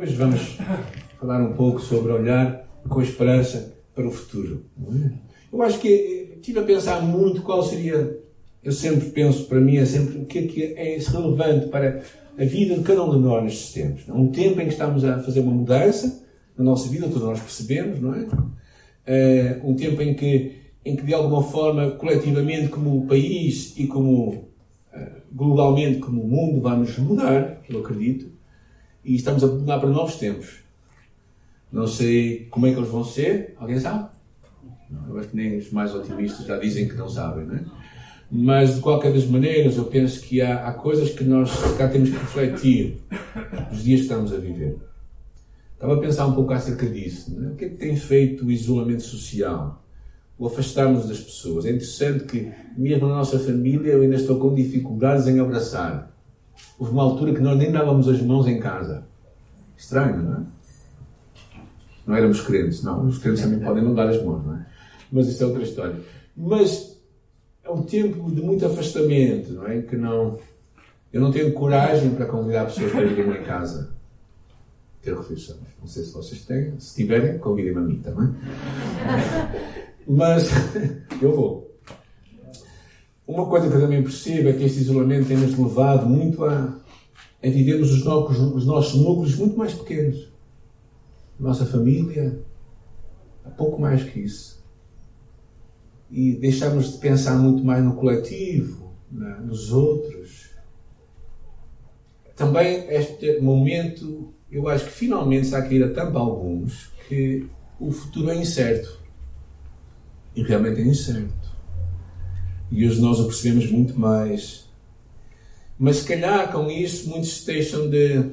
Hoje vamos falar um pouco sobre olhar com esperança para o futuro. Eu acho que estive a pensar muito qual seria. Eu sempre penso, para mim, é sempre o que é, que é relevante para a vida de cada um de nós nestes tempos. É? Um tempo em que estamos a fazer uma mudança na nossa vida, todos nós percebemos, não é? é um tempo em que, em que, de alguma forma, coletivamente, como país e como eh, globalmente, como mundo, vamos mudar, eu acredito, e estamos a mudar para novos tempos. Não sei como é que eles vão ser, alguém sabe? Eu acho que nem os mais otimistas já dizem que não sabem, não é? Mas, de qualquer das maneiras, eu penso que há, há coisas que nós cá temos que refletir nos dias que estamos a viver. Estava a pensar um pouco acerca disso. É? O que é que tem feito o isolamento social? O afastarmos das pessoas. É interessante que, mesmo na nossa família, eu ainda estou com dificuldades em abraçar. Houve uma altura que nós nem dávamos as mãos em casa. Estranho, não é? Não éramos crentes, não. Os crentes também podem não dar as mãos, não é? Mas isso é outra história. Mas é um tempo de muito afastamento, não é? Que não. Eu não tenho coragem para convidar pessoas para irem em casa ter refeições. Não sei se vocês têm. Se tiverem, convidem-me a mim também. Mas eu vou. Uma coisa que eu também percebo é que este isolamento tem-nos levado muito a, a vivermos os, nossos, os nossos núcleos muito mais pequenos. Nossa família, pouco mais que isso e deixamos de pensar muito mais no coletivo, né, nos outros. Também este momento, eu acho que finalmente está a cair a tampa alguns que o futuro é incerto. E realmente é incerto. E hoje nós o percebemos muito mais. Mas se calhar com isso muitos deixam de.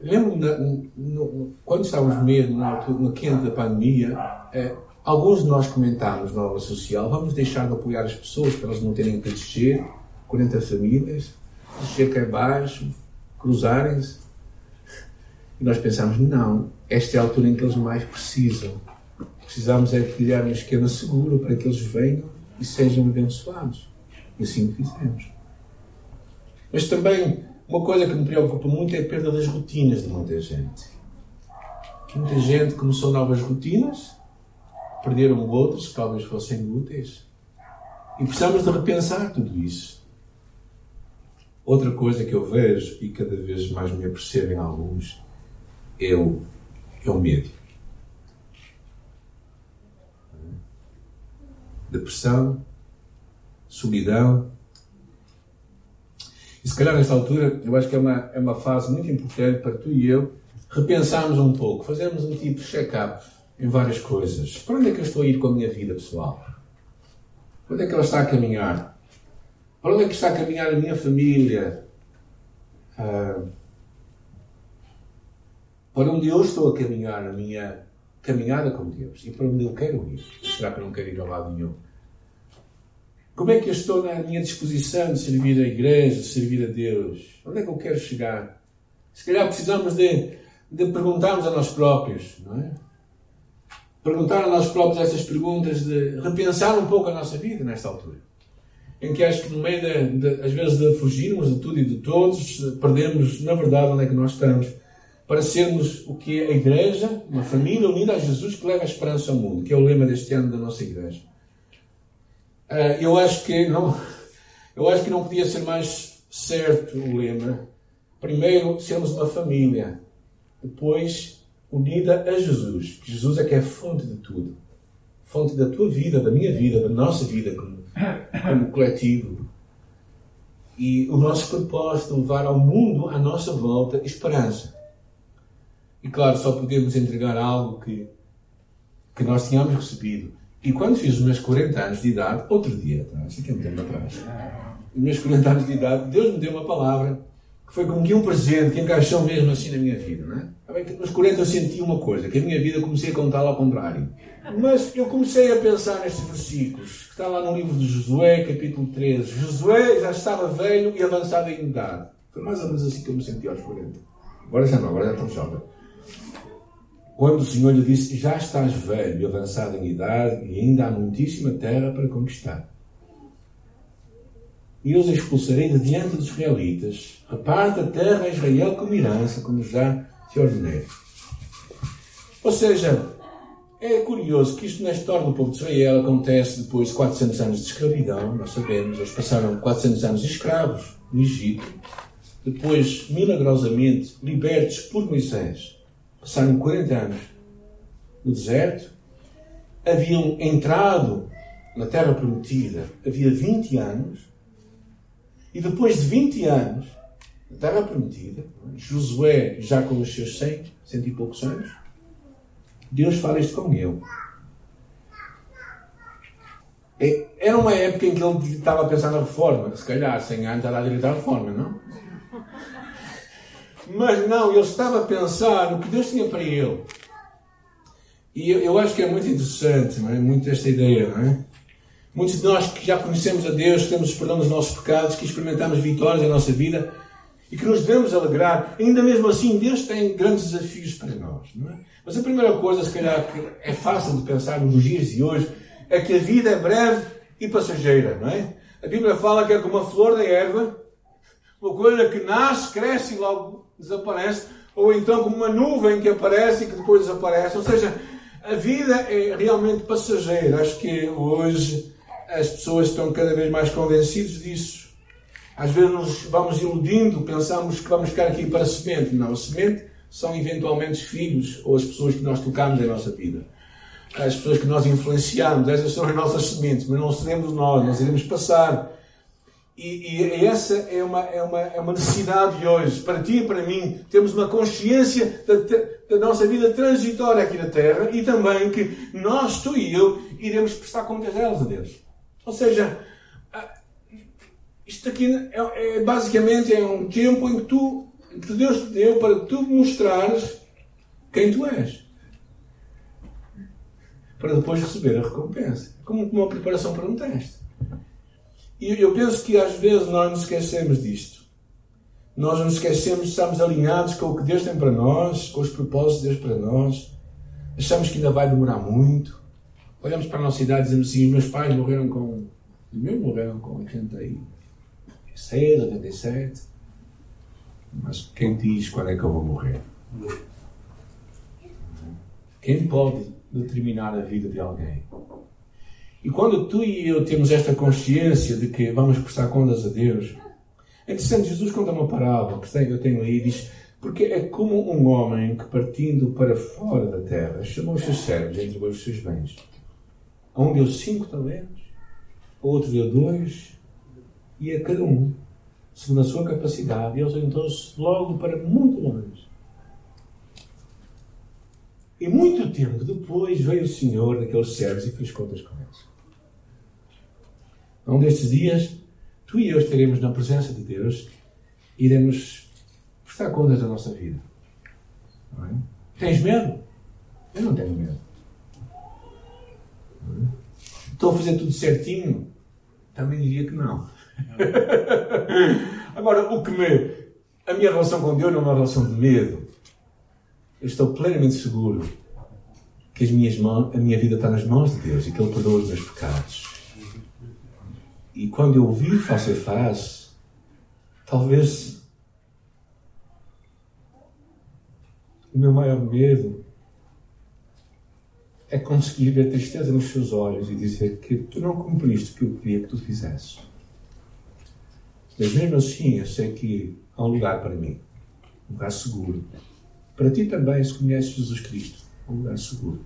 Lembro-me quando estávamos mesmo na, no quente da pandemia, é, Alguns de nós comentámos na aula social, vamos deixar de apoiar as pessoas para elas não terem que descer, 40 famílias, descer cá abaixo, cruzarem-se. E nós pensámos, não, esta é a altura em que eles mais precisam. Precisamos é criar um esquema seguro para que eles venham e sejam abençoados. E assim o fizemos. Mas também, uma coisa que me preocupa muito é a perda das rotinas de muita gente. Muita gente começou novas rotinas perderam outros que talvez fossem úteis. E precisamos de repensar tudo isso. Outra coisa que eu vejo e cada vez mais me apercebo em alguns é o, é o medo. Depressão, solidão. E se calhar nesta altura, eu acho que é uma, é uma fase muito importante para tu e eu repensarmos um pouco, fazermos um tipo de check-up em várias coisas. Para onde é que eu estou a ir com a minha vida pessoal? Para onde é que ela está a caminhar? Para onde é que está a caminhar a minha família? Ah, para onde eu estou a caminhar a minha caminhada com Deus? E para onde eu quero ir? Será que eu não quero ir ao lado nenhum? Como é que eu estou na minha disposição de servir a igreja, de servir a Deus? Onde é que eu quero chegar? Se calhar precisamos de, de perguntarmos a nós próprios, não é? perguntar a nós próprios essas perguntas, de repensar um pouco a nossa vida nesta altura. Em que acho que no meio, de, de, às vezes, de fugirmos de tudo e de todos, perdemos, na verdade, onde é que nós estamos. Para sermos o que é a Igreja, uma família unida a Jesus que leva a esperança ao mundo, que é o lema deste ano da nossa Igreja. Uh, eu acho que não, eu acho que não podia ser mais certo o lema. Primeiro, sermos uma família. Depois, unida a Jesus. Jesus é que é fonte de tudo. Fonte da tua vida, da minha vida, da nossa vida como, como coletivo. E o nosso propósito é levar ao mundo à nossa volta esperança. E claro, só podemos entregar algo que, que nós tínhamos recebido. E quando fiz os meus 40 anos de idade, outro dia atrás, aqui é um tempo atrás, os meus 40 anos de idade, Deus me deu uma palavra que foi como que um presente que encaixou mesmo assim na minha vida, não é? Nos 40 eu senti uma coisa, que a minha vida comecei a contar ao contrário. Mas eu comecei a pensar nestes versículos, que está lá no livro de Josué, capítulo 13. Josué já estava velho e avançado em idade. Foi mais ou menos assim que eu me senti aos 40. Agora já não, agora já estou jovem. Quando o Senhor lhe disse: Já estás velho e avançado em idade, e ainda há muitíssima terra para conquistar. e os expulsarei de diante dos israelitas. Reparta a terra a Israel como herança, como já te ordenei. Ou seja, é curioso que isto na história do povo de Israel acontece depois de 400 anos de escravidão, nós sabemos, eles passaram 400 anos escravos no Egito, depois, milagrosamente, libertos por Moisés, passaram 40 anos no deserto, haviam entrado na Terra Prometida havia 20 anos, e depois de 20 anos, na Terra Prometida, Josué já com os seus 100, cento e poucos anos, Deus fala isto com ele. É, era uma época em que ele estava a pensar na reforma. Se calhar 100 anos era a direito à reforma, não? Mas não, ele estava a pensar no que Deus tinha para ele. E eu, eu acho que é muito interessante, não é? Muito esta ideia, não é? Muitos de nós que já conhecemos a Deus, que temos perdão dos nossos pecados, que experimentamos vitórias na nossa vida e que nos devemos alegrar, ainda mesmo assim, Deus tem grandes desafios para nós, não é? Mas a primeira coisa, se calhar, que é fácil de pensar nos dias de hoje, é que a vida é breve e passageira, não é? A Bíblia fala que é como a flor da erva, uma coisa que nasce, cresce e logo desaparece, ou então como uma nuvem que aparece e que depois desaparece. Ou seja, a vida é realmente passageira. Acho que hoje as pessoas estão cada vez mais convencidas disso. Às vezes nos vamos iludindo, pensamos que vamos ficar aqui para semente. Não, a semente são eventualmente os filhos ou as pessoas que nós tocamos em nossa vida. As pessoas que nós influenciamos, essas são as nossas sementes, mas não seremos nós, nós iremos passar. E, e, essa é uma, é, uma, é uma necessidade de hoje, para ti e para mim, temos uma consciência da, da, nossa vida transitória aqui na Terra e também que nós, tu e eu, iremos prestar contas delas a Deus. Ou seja, isto aqui é, é, basicamente é um tempo em que tu que Deus te deu para tu mostrares quem tu és. Para depois receber a recompensa. Como uma preparação para um teste. E eu penso que às vezes nós nos esquecemos disto. Nós nos esquecemos, estamos alinhados com o que Deus tem para nós, com os propósitos de Deus para nós. Achamos que ainda vai demorar muito. Olhamos para a nossa idade e dizemos assim: meus pais morreram com. Os meus morreram com 86, 87. Mas quem diz quando é que eu vou morrer? Quem pode determinar a vida de alguém? E quando tu e eu temos esta consciência de que vamos prestar contas a Deus, é interessante, Jesus conta uma parábola que eu tenho aí, diz, porque é como um homem que partindo para fora da terra chamou os seus servos e entregou os seus bens. A um deu cinco talentos, a outro deu dois, e a cada um segundo a sua capacidade, e eles orientou-se logo para muito longe. E muito tempo depois veio o Senhor daqueles servos e fez contas com eles. Um destes dias, tu e eu estaremos na presença de Deus e iremos prestar contas da nossa vida. É? Tens medo? Eu não tenho medo. É? Estou a fazer tudo certinho? Também diria que não. Agora, o que me. A minha relação com Deus não é uma relação de medo. Eu estou plenamente seguro que as minhas mãos, a minha vida está nas mãos de Deus e que Ele perdoa os meus pecados. E quando eu ouvir face a face, talvez o meu maior medo é conseguir ver tristeza nos seus olhos e dizer que tu não cumpriste o que eu queria que tu fizesses. Mas mesmo assim, eu sei que há um lugar para mim, um lugar seguro. Para ti também, se conheces Jesus Cristo, um lugar seguro.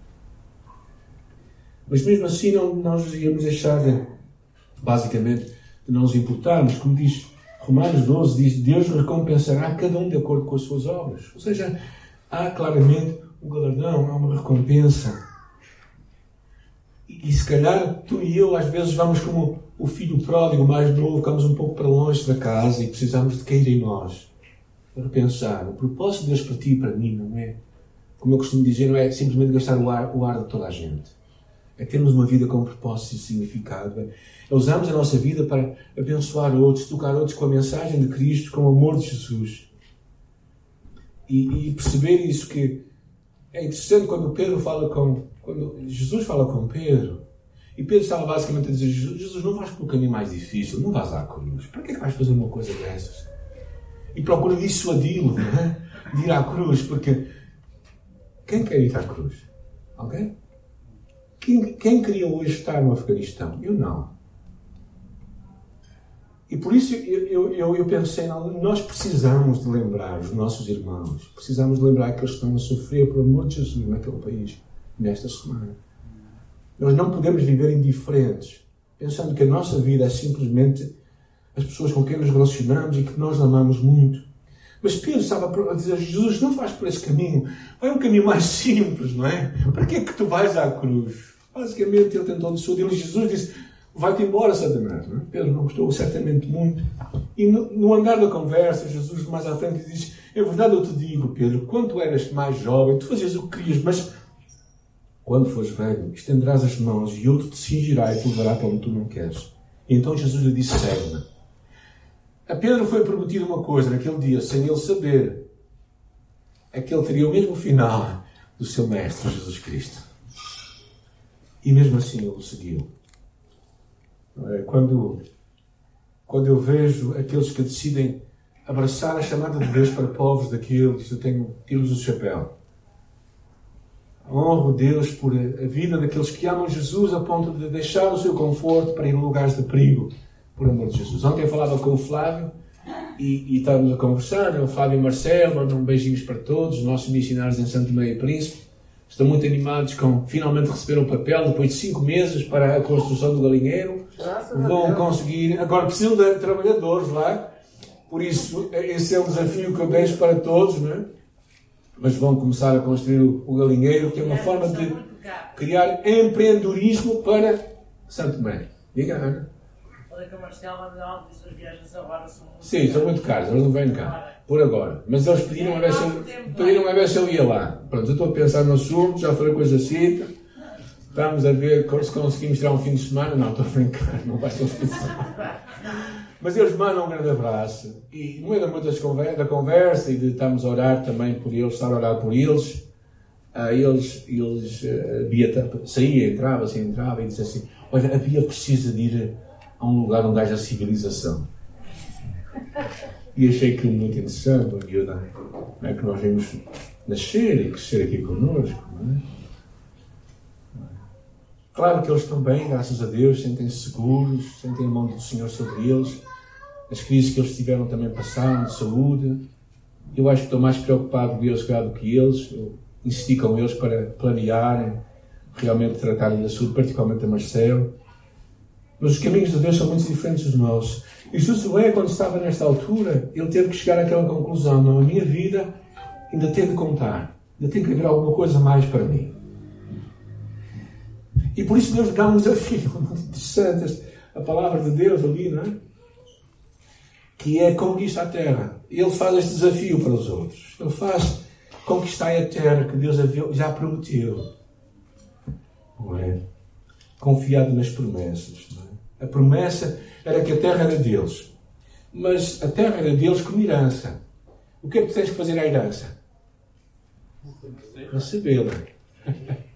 Mas mesmo assim, não, nós íamos deixar de, basicamente, de não nos importarmos. Como diz Romanos 12, diz: Deus recompensará cada um de acordo com as suas obras. Ou seja, há claramente um galardão, há uma recompensa. E, e se calhar tu e eu, às vezes, vamos como o filho pródigo mais novo, ficamos um pouco para longe da casa e precisamos de cair em nós. Para pensar, o propósito de Deus para ti e para mim não é, como eu costumo dizer, não é simplesmente gastar o ar, o ar de toda a gente. É termos uma vida com propósito e significado. É, é usarmos a nossa vida para abençoar outros, tocar outros com a mensagem de Cristo, com o amor de Jesus. E, e perceber isso que é interessante quando Pedro fala com, quando Jesus fala com Pedro, E Pedro estava basicamente a dizer: Jesus, não vais pelo caminho mais difícil, não vais à cruz. Para que é que vais fazer uma coisa dessas? E procura dissuadi-lo é? de ir à cruz, porque quem quer ir à cruz? Alguém? Quem, quem queria hoje estar no Afeganistão? Eu não. E por isso eu, eu, eu pensei, nós precisamos de lembrar os nossos irmãos, precisamos de lembrar que eles estão a sofrer por amor de Jesus naquele país, nesta semana. Nós não podemos viver indiferentes, pensando que a nossa vida é simplesmente as pessoas com quem nos relacionamos e que nós amamos muito. Mas Pedro estava a dizer: Jesus, não vais por esse caminho, vai um caminho mais simples, não é? Para que é que tu vais à cruz? Basicamente, ele tentou dissuadir e Jesus disse: Vai-te embora, Satanás. É? Pedro não gostou certamente muito. E no, no, andar da conversa, Jesus mais à frente diz: É verdade, eu te digo, Pedro, quando tu eras mais jovem, tu fazias o que querias, mas quando fores velho, estenderás as mãos e outro te cingirá e te levará para onde tu não queres. E então Jesus lhe disse: Segue-me. A Pedro foi prometido uma coisa naquele dia, sem ele saber, é que ele teria o mesmo final do seu Mestre Jesus Cristo. E mesmo assim ele o seguiu. É? Quando, quando eu vejo aqueles que decidem abraçar a chamada de Deus para povos daqueles, eu tenho tiros o chapéu. Honro Deus por a vida daqueles que amam Jesus a ponto de deixar o seu conforto para ir a lugares de perigo por amor de Jesus. Ontem eu falava com o Flávio e, e estávamos a conversar, né? o Flávio e Marcelo, mandam beijinhos para todos, os nossos missionários em Santo Meio Príncipe. Estão muito animados com finalmente receber o papel depois de cinco meses para a construção do galinheiro. Vão conseguir. Agora precisam de trabalhadores lá, por isso esse é um desafio que eu deixo para todos, não é? Mas vão começar a construir o galinheiro, que é uma forma de criar empreendedorismo para Santo Meio. Diga, Ana. Falei que a Marcela Manuel diz as viagens agora são muito Sim, são muito caras, eles não vêm cá. Por agora. Mas eles pediram a ver se eu, pediram a ver se eu ia lá. Pronto, eu estou a pensar no assunto, já falei com a Jacinta. Estamos a ver se conseguimos tirar um fim de semana. Não, estou a brincar, não vai ser um fim de semana. Mas eles mandam um grande abraço. E no meio da, muitas conversa, da conversa e de estarmos a orar também por eles, estar a orar por eles, uh, eles, eles uh, Bia saía, entrava, assim, entrava e dizia assim: Olha, a Bia precisa de ir a um lugar onde haja civilização. E achei aquilo muito interessante, o miúda, é? que nós vimos nascer e crescer aqui connosco. É? Claro que eles também, graças a Deus, sentem-se seguros, sentem a mão do Senhor sobre eles. As crises que eles tiveram também passaram, de saúde. Eu acho que estou mais preocupado de Deus do que eles. Eu insisti com eles para planearem, realmente tratarem da saúde, particularmente a Marcelo. Mas os caminhos de Deus são muito diferentes dos nossos. E Josué, quando estava nesta altura, ele teve que chegar àquela conclusão: não, a minha vida ainda tem de contar, ainda tem que haver alguma coisa mais para mim. E por isso Deus dá um desafio muito interessante, a palavra de Deus ali, não é? Que é conquista a terra. Ele faz este desafio para os outros. Ele faz conquistar a terra que Deus já prometeu. Não é? Confiado nas promessas. Não é? A promessa era que a terra era deles. Mas a terra era deles como herança. O que é que tens que fazer à herança? Recebê-la.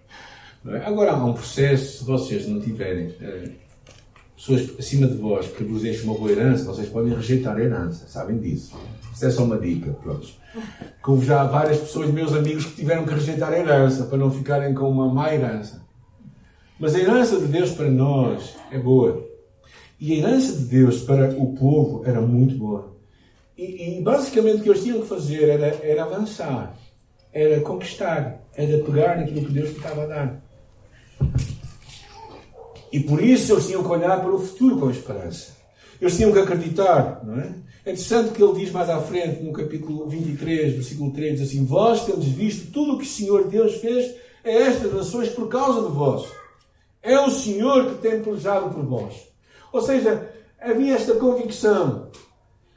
É? Agora há um processo, se vocês não tiverem uh, pessoas acima de vós que vos deixem uma boa herança, vocês podem rejeitar a herança, sabem disso. Isso é só uma dica, pronto. Já há várias pessoas, meus amigos, que tiveram que rejeitar a herança para não ficarem com uma má herança. Mas a herança de Deus para nós é boa. E a herança de Deus para o povo era muito boa. E, e basicamente o que eles tinham que fazer era, era avançar, era conquistar, era pegar naquilo que Deus estava a dar. E por isso eles tinham que olhar para o futuro com esperança. Eles tinham que acreditar, não é? É interessante que ele diz mais à frente, no capítulo 23, versículo 3, diz assim: Vós tendes visto tudo o que o Senhor Deus fez a estas nações por causa de vós. É o Senhor que tem pelejado por vós. Ou seja, havia esta convicção,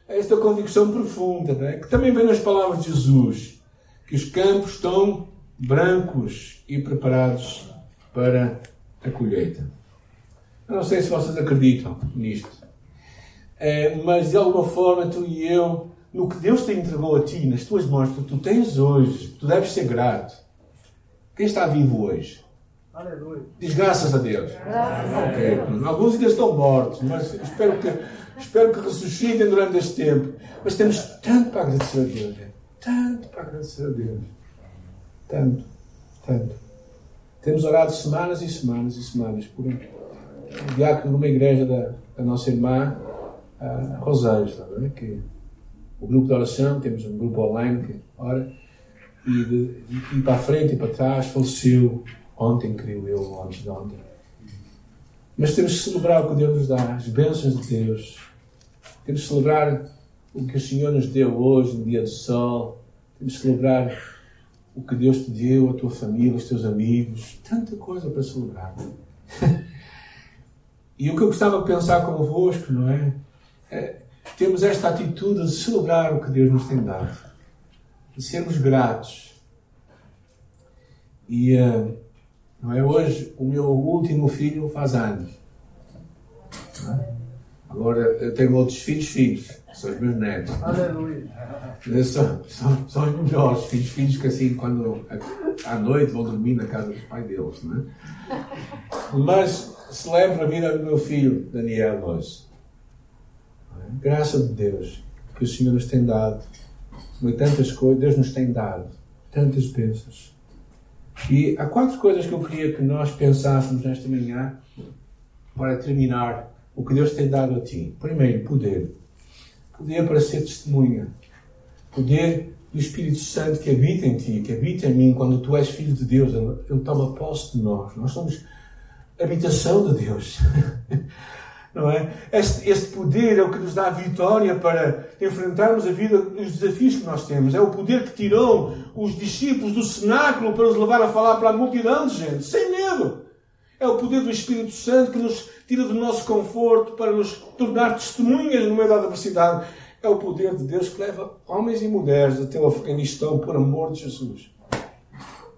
esta convicção profunda, é? que também vem nas palavras de Jesus, que os campos estão brancos e preparados para a colheita. Eu não sei se vocês acreditam nisto, é, mas de alguma forma tu e eu, no que Deus te entregou a ti, nas tuas mãos, tu tens hoje, tu deves ser grato. Quem está vivo hoje? Aleluia. Diz graças a Deus. Ok. Alguns ainda estão mortos, mas espero que, espero que ressuscitem durante este tempo. Mas temos tanto para agradecer a Deus. Tanto para agradecer a Deus. Tanto, tanto. Temos orado semanas e semanas e semanas por um diácono numa igreja da, da nossa irmã Roseiros, é? que o grupo de oração, temos um grupo online que ora, e de, de para a frente e para trás, faleceu ontem, creio eu, ou antes de ontem. Mas temos que celebrar o que Deus nos dá, as bênçãos de Deus. Temos que celebrar o que o Senhor nos deu hoje, no dia do sol. Temos que celebrar o que Deus te deu, a tua família, os teus amigos. Tanta coisa para celebrar. e o que eu gostava de pensar convosco, não é? é? Temos esta atitude de celebrar o que Deus nos tem dado. De sermos gratos. E uh, não é? hoje o meu último filho faz anos. É? Agora eu tenho outros filhos, filhos são os meus netos. Aleluia. São, são, são os melhores filhos, filhos que assim, quando à noite vão dormir na casa dos pais deles, não é? Mas celebro a vida do meu filho, Daniel, hoje. Graça de Deus, que o Senhor nos tem dado. Tantas coisas, Deus nos tem dado. Tantas bênçãos. E há quatro coisas que eu queria que nós pensássemos nesta manhã para terminar o que Deus tem dado a ti. Primeiro, poder poder para ser testemunha, poder do Espírito Santo que habita em ti, que habita em mim, quando tu és filho de Deus, Ele, toma posse de nós. Nós somos habitação de Deus. Não é? Este, este poder é o que nos dá a vitória para enfrentarmos a vida, os desafios que nós temos. É o poder que tirou os discípulos do cenáculo para os levar a falar para a multidão de gente, sem medo. É o poder do Espírito Santo que nos tira do nosso conforto para nos tornar testemunhas no meio da adversidade. É o poder de Deus que leva homens e mulheres até o Afeganistão por amor de Jesus.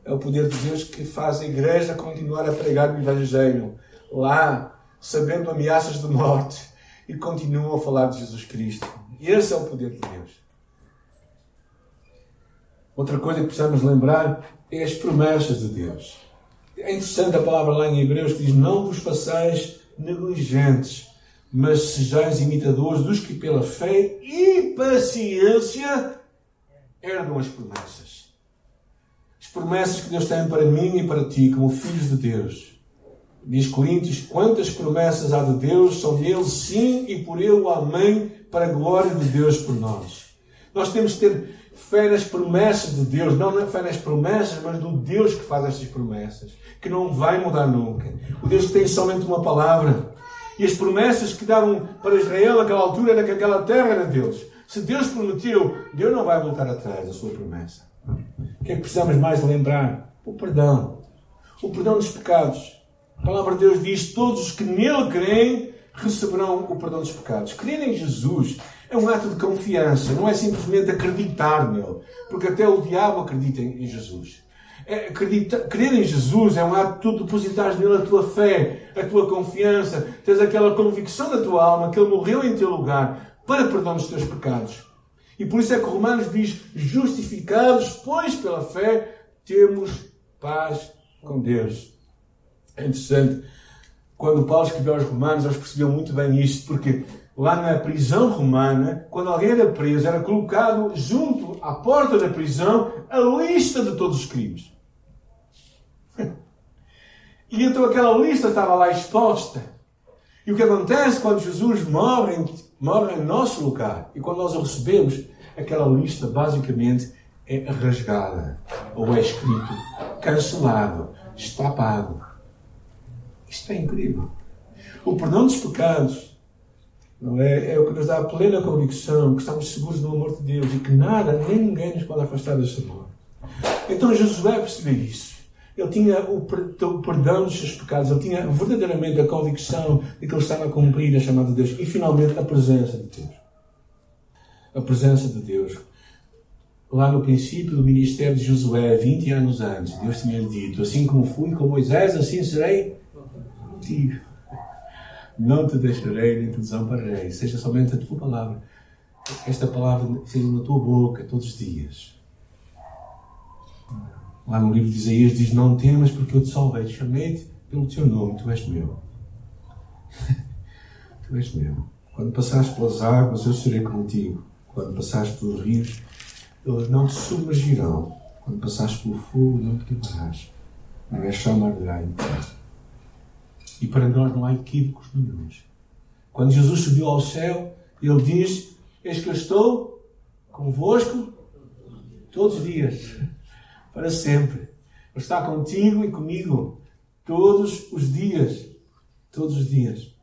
É o poder de Deus que faz a igreja continuar a pregar o Evangelho lá, sabendo ameaças de morte, e continuam a falar de Jesus Cristo. Esse é o poder de Deus. Outra coisa que precisamos lembrar é as promessas de Deus. É interessante a palavra lá em Hebreus que diz: Não vos façais negligentes, mas sejais imitadores dos que pela fé e paciência herdam as promessas. As promessas que Deus tem para mim e para ti, como filhos de Deus. Diz Coríntios: quantas promessas há de Deus, são nele sim e por ele Amém, para a glória de Deus por nós. Nós temos que ter fé nas promessas de Deus, não na fé nas promessas, mas do Deus que faz estas promessas que não vai mudar nunca. O Deus que tem somente uma palavra. E as promessas que davam para Israel naquela altura era que aquela terra era Deus. Se Deus prometeu, Deus não vai voltar atrás da sua promessa. O que é que precisamos mais lembrar? O perdão. O perdão dos pecados. A palavra de Deus diz: todos os que nele creem receberão o perdão dos pecados. Crer em Jesus é um ato de confiança, não é simplesmente acreditar nele, porque até o diabo acredita em Jesus. É, acredita, crer em Jesus é um ato de tu depositares nele a tua fé, a tua confiança, tens aquela convicção da tua alma que ele morreu em teu lugar para perdoar os teus pecados. E por isso é que Romanos diz: justificados, pois pela fé temos paz com Deus. É interessante, quando Paulo escreveu aos Romanos, eles percebiam muito bem isto, porque lá na prisão romana, quando alguém era preso, era colocado junto à porta da prisão a lista de todos os crimes. E então aquela lista estava lá exposta. E o que acontece quando Jesus morre, morre em nosso lugar e quando nós o recebemos, aquela lista basicamente é rasgada ou é escrito, cancelado, está pago. Isto é incrível. O perdão dos pecados não é, é o que nos dá a plena convicção que estamos seguros no amor de Deus e que nada nem ninguém nos pode afastar desse amor. Então Josué percebeu isso. Ele tinha o perdão dos seus pecados, ele tinha verdadeiramente a convicção de que ele estava a cumprir a chamada de Deus e finalmente a presença de Deus. A presença de Deus. Lá no princípio do ministério de Josué, 20 anos antes, Deus tinha dito: Assim como fui com Moisés, assim serei contigo. Não te deixarei nem te desampararei, seja somente a tua palavra. Esta palavra seja na tua boca todos os dias Lá no livro de Isaías diz: Não temas, porque eu te salvei, chamei-te pelo teu nome, tu és meu. tu és meu. Quando passares pelas águas, eu serei contigo. Quando passares pelos rios, eles não te submergirão. Quando passares pelo fogo, não te queimarás. Não é chamará em terra. E para nós não há equívocos nenhums. Quando Jesus subiu ao céu, ele diz: Eis que eu estou convosco todos os dias, para sempre. Ele está contigo e comigo todos os dias. Todos os dias.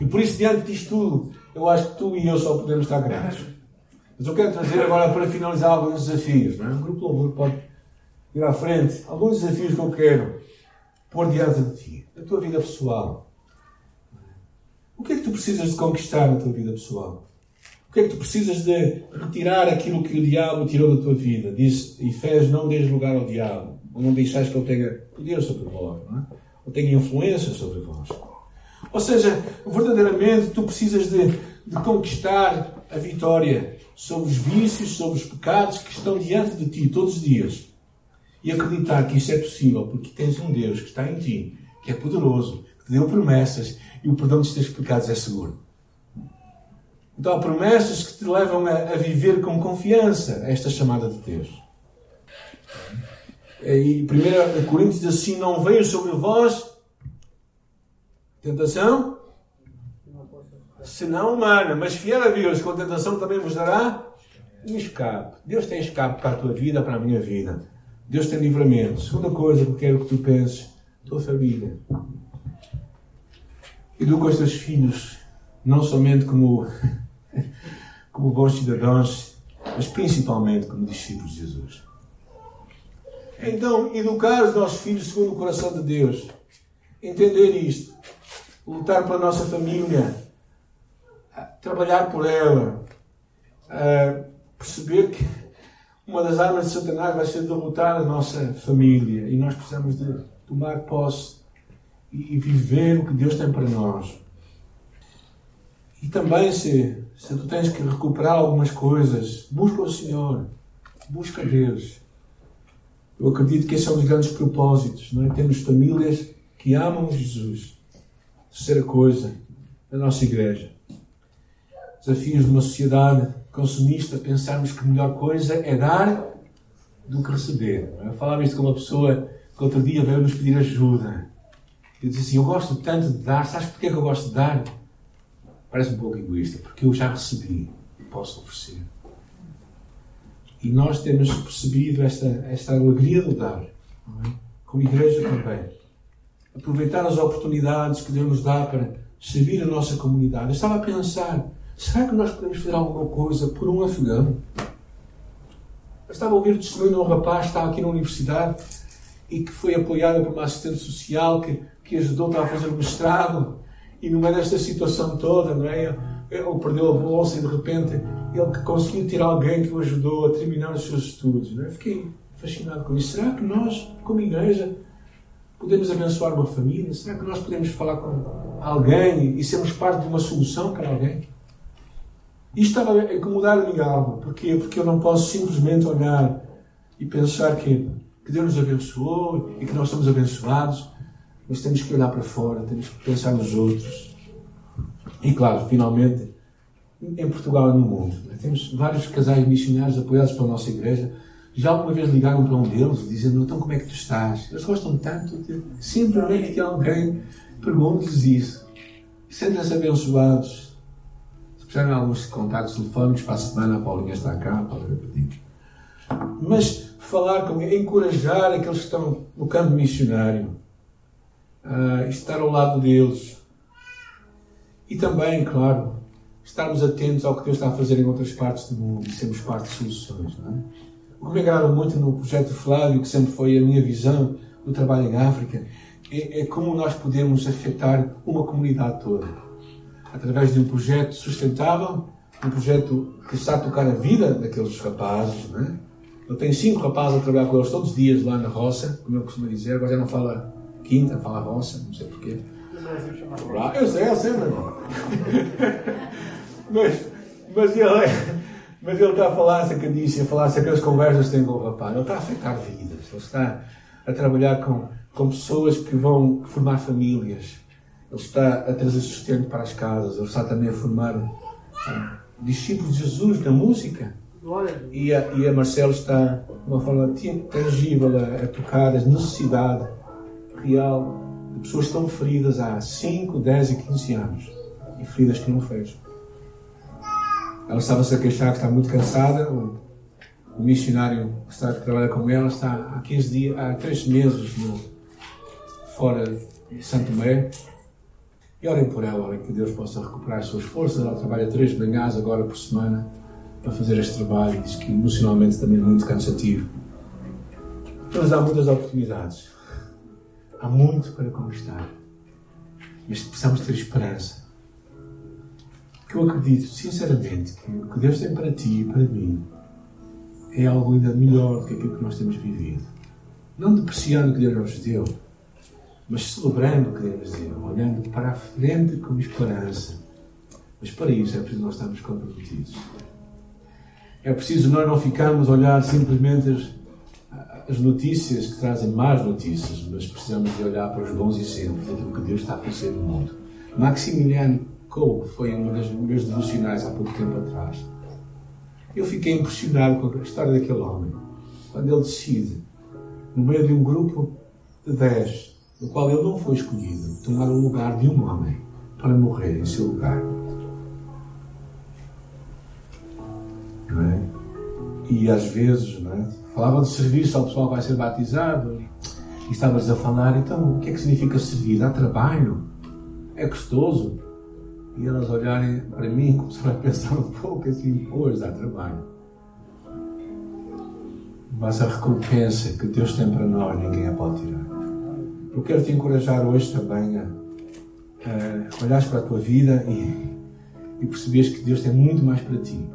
E por isso, diante disto tudo, eu acho que tu e eu só podemos estar gratos. Mas eu quero trazer agora para finalizar alguns desafios. Não é? O grupo Louvor pode ir à frente. Alguns desafios que eu quero pôr diante de ti. A tua vida pessoal. O que é que tu precisas de conquistar na tua vida pessoal? O que é que tu precisas de retirar aquilo que o diabo tirou da tua vida? Diz Efésios, não dês lugar ao diabo. Ou não deixais que ele tenha poder sobre vós. Não é? Ou tenha influência sobre vós. Ou seja, verdadeiramente tu precisas de, de conquistar a vitória sobre os vícios, sobre os pecados que estão diante de ti todos os dias. E acreditar que isso é possível, porque tens um Deus que está em ti, que é poderoso, que te deu promessas e o perdão dos teus pecados é seguro. Então há promessas que te levam a, a viver com confiança esta chamada de Deus. E 1 Coríntios diz assim: Não veio sobre vós tentação senão humana, mas fiel a Deus, com tentação também vos dará um escape. Deus tem escape para a tua vida, para a minha vida. Deus tem livramento. Segunda coisa que eu quero que tu penses, tua família. Educa os teus filhos, não somente como, como bons cidadãos, mas principalmente como discípulos de Jesus. Então, educar os nossos filhos segundo o coração de Deus. Entender isto. Lutar pela nossa família trabalhar por ela, uh, perceber que uma das armas de Satanás vai ser derrotar a nossa família e nós precisamos de tomar posse e viver o que Deus tem para nós. E também, se, se tu tens que recuperar algumas coisas, busca o Senhor, busca Deus. Eu acredito que esse é um dos grandes propósitos, não é? Temos famílias que amam Jesus. Terceira coisa, a nossa igreja desafios de uma sociedade consumista, pensarmos que a melhor coisa é dar do que receber. Eu falava isto com uma pessoa que outro dia veio nos pedir ajuda. Eu disse assim: Eu gosto tanto de dar, sabes porquê que eu gosto de dar? Parece um pouco egoísta, porque eu já recebi e posso oferecer. E nós temos percebido esta, esta alegria de dar, é? como igreja também. Aproveitar as oportunidades que Deus nos dá para servir a nossa comunidade. Eu estava a pensar Será que nós podemos fazer alguma coisa por um afegão? Eu estava a ouvir o testemunho de um rapaz que estava aqui na universidade e que foi apoiado por uma assistente social que, que ajudou a fazer o mestrado e no meio desta situação toda, não é? Ele perdeu a bolsa e de repente ele conseguiu ter alguém que o ajudou a terminar os seus estudos. Não é? Fiquei fascinado com isso. Será que nós, como igreja, podemos abençoar uma família? Será que nós podemos falar com alguém e sermos parte de uma solução para alguém? Isto estava a incomodar-me algo. Porquê? Porque eu não posso simplesmente olhar e pensar que, que Deus nos abençoou e que nós somos abençoados, mas temos que olhar para fora, temos que pensar nos outros. E claro, finalmente, em Portugal e no mundo, né, temos vários casais missionários apoiados pela nossa igreja. Já alguma vez ligaram para um deles dizendo: Então, como é que tu estás? Eles gostam tanto de simplesmente que alguém pergunte-lhes isso. Sentem-se abençoados já há alguns contactos telefónicos para a semana, a Paulinha está cá, pode repetir. Mas falar com encorajar aqueles que estão no campo missionário, uh, estar ao lado deles. E também, claro, estarmos atentos ao que Deus está a fazer em outras partes do mundo e sermos parte de soluções. Não é? O que me agrada muito no projeto Flávio, que sempre foi a minha visão do trabalho em África, é, é como nós podemos afetar uma comunidade toda através de um projeto sustentável, um projeto que está a tocar a vida daqueles rapazes. Não é? Eu tenho cinco rapazes a trabalhar com eles todos os dias lá na roça, como eu costumo dizer. Agora já não fala quinta, fala roça, não sei porquê. Eu sei, eu sei, irmão. mas, mas, ele, Mas ele está a falar essa cadícia, a falar aquelas conversas que tem com o rapaz. Ele está a afetar vidas. Ele está a trabalhar com, com pessoas que vão formar famílias. Ele está a trazer sustento para as casas. Ele está também a formar ah, discípulos de Jesus na música. E a, e a Marcelo está, de uma forma tangível, a, a tocar as necessidades real de pessoas que estão feridas há 5, 10 e 15 anos. E feridas que não fecham. Ela estava-se a queixar que está muito cansada. O, o missionário que está a trabalhar com ela está há 15 dias, há 3 meses no, fora de Santo Tomé. E orem por ela, que Deus possa recuperar as suas forças. Ela trabalha três manhãs agora por semana para fazer este trabalho. Diz que emocionalmente também é muito cansativo. Mas há muitas oportunidades. Há muito para conquistar. Mas precisamos ter esperança. Que eu acredito, sinceramente, que o que Deus tem para ti e para mim é algo ainda melhor do que aquilo que nós temos vivido. Não depreciando o que Deus nos deu, mas celebrando o que Deus nos deu, olhando para a frente com esperança. Mas para isso é preciso nós estarmos comprometidos. É preciso nós não ficarmos a olhar simplesmente as, as notícias que trazem más notícias, mas precisamos de olhar para os bons exemplos daquilo que Deus está a fazer no mundo. Maximiliano Kolbe foi um dos meus devocionais há pouco tempo atrás. Eu fiquei impressionado com a história daquele homem. Quando ele decide, no meio de um grupo de dez, no qual ele não foi escolhido, tomar o lugar de um homem para morrer em seu lugar. É? E às vezes, não é? Falavam de serviço ao pessoal vai ser batizado. E estavas a falar, então, o que é que significa servir? Dá trabalho? É gostoso? E elas olharem para mim começaram a pensar um pouco assim, pois, dá trabalho. Mas a recompensa que Deus tem para nós, ninguém a pode tirar. Eu quero te encorajar hoje também a, a olhares para a tua vida e, e perceberes que Deus tem muito mais para ti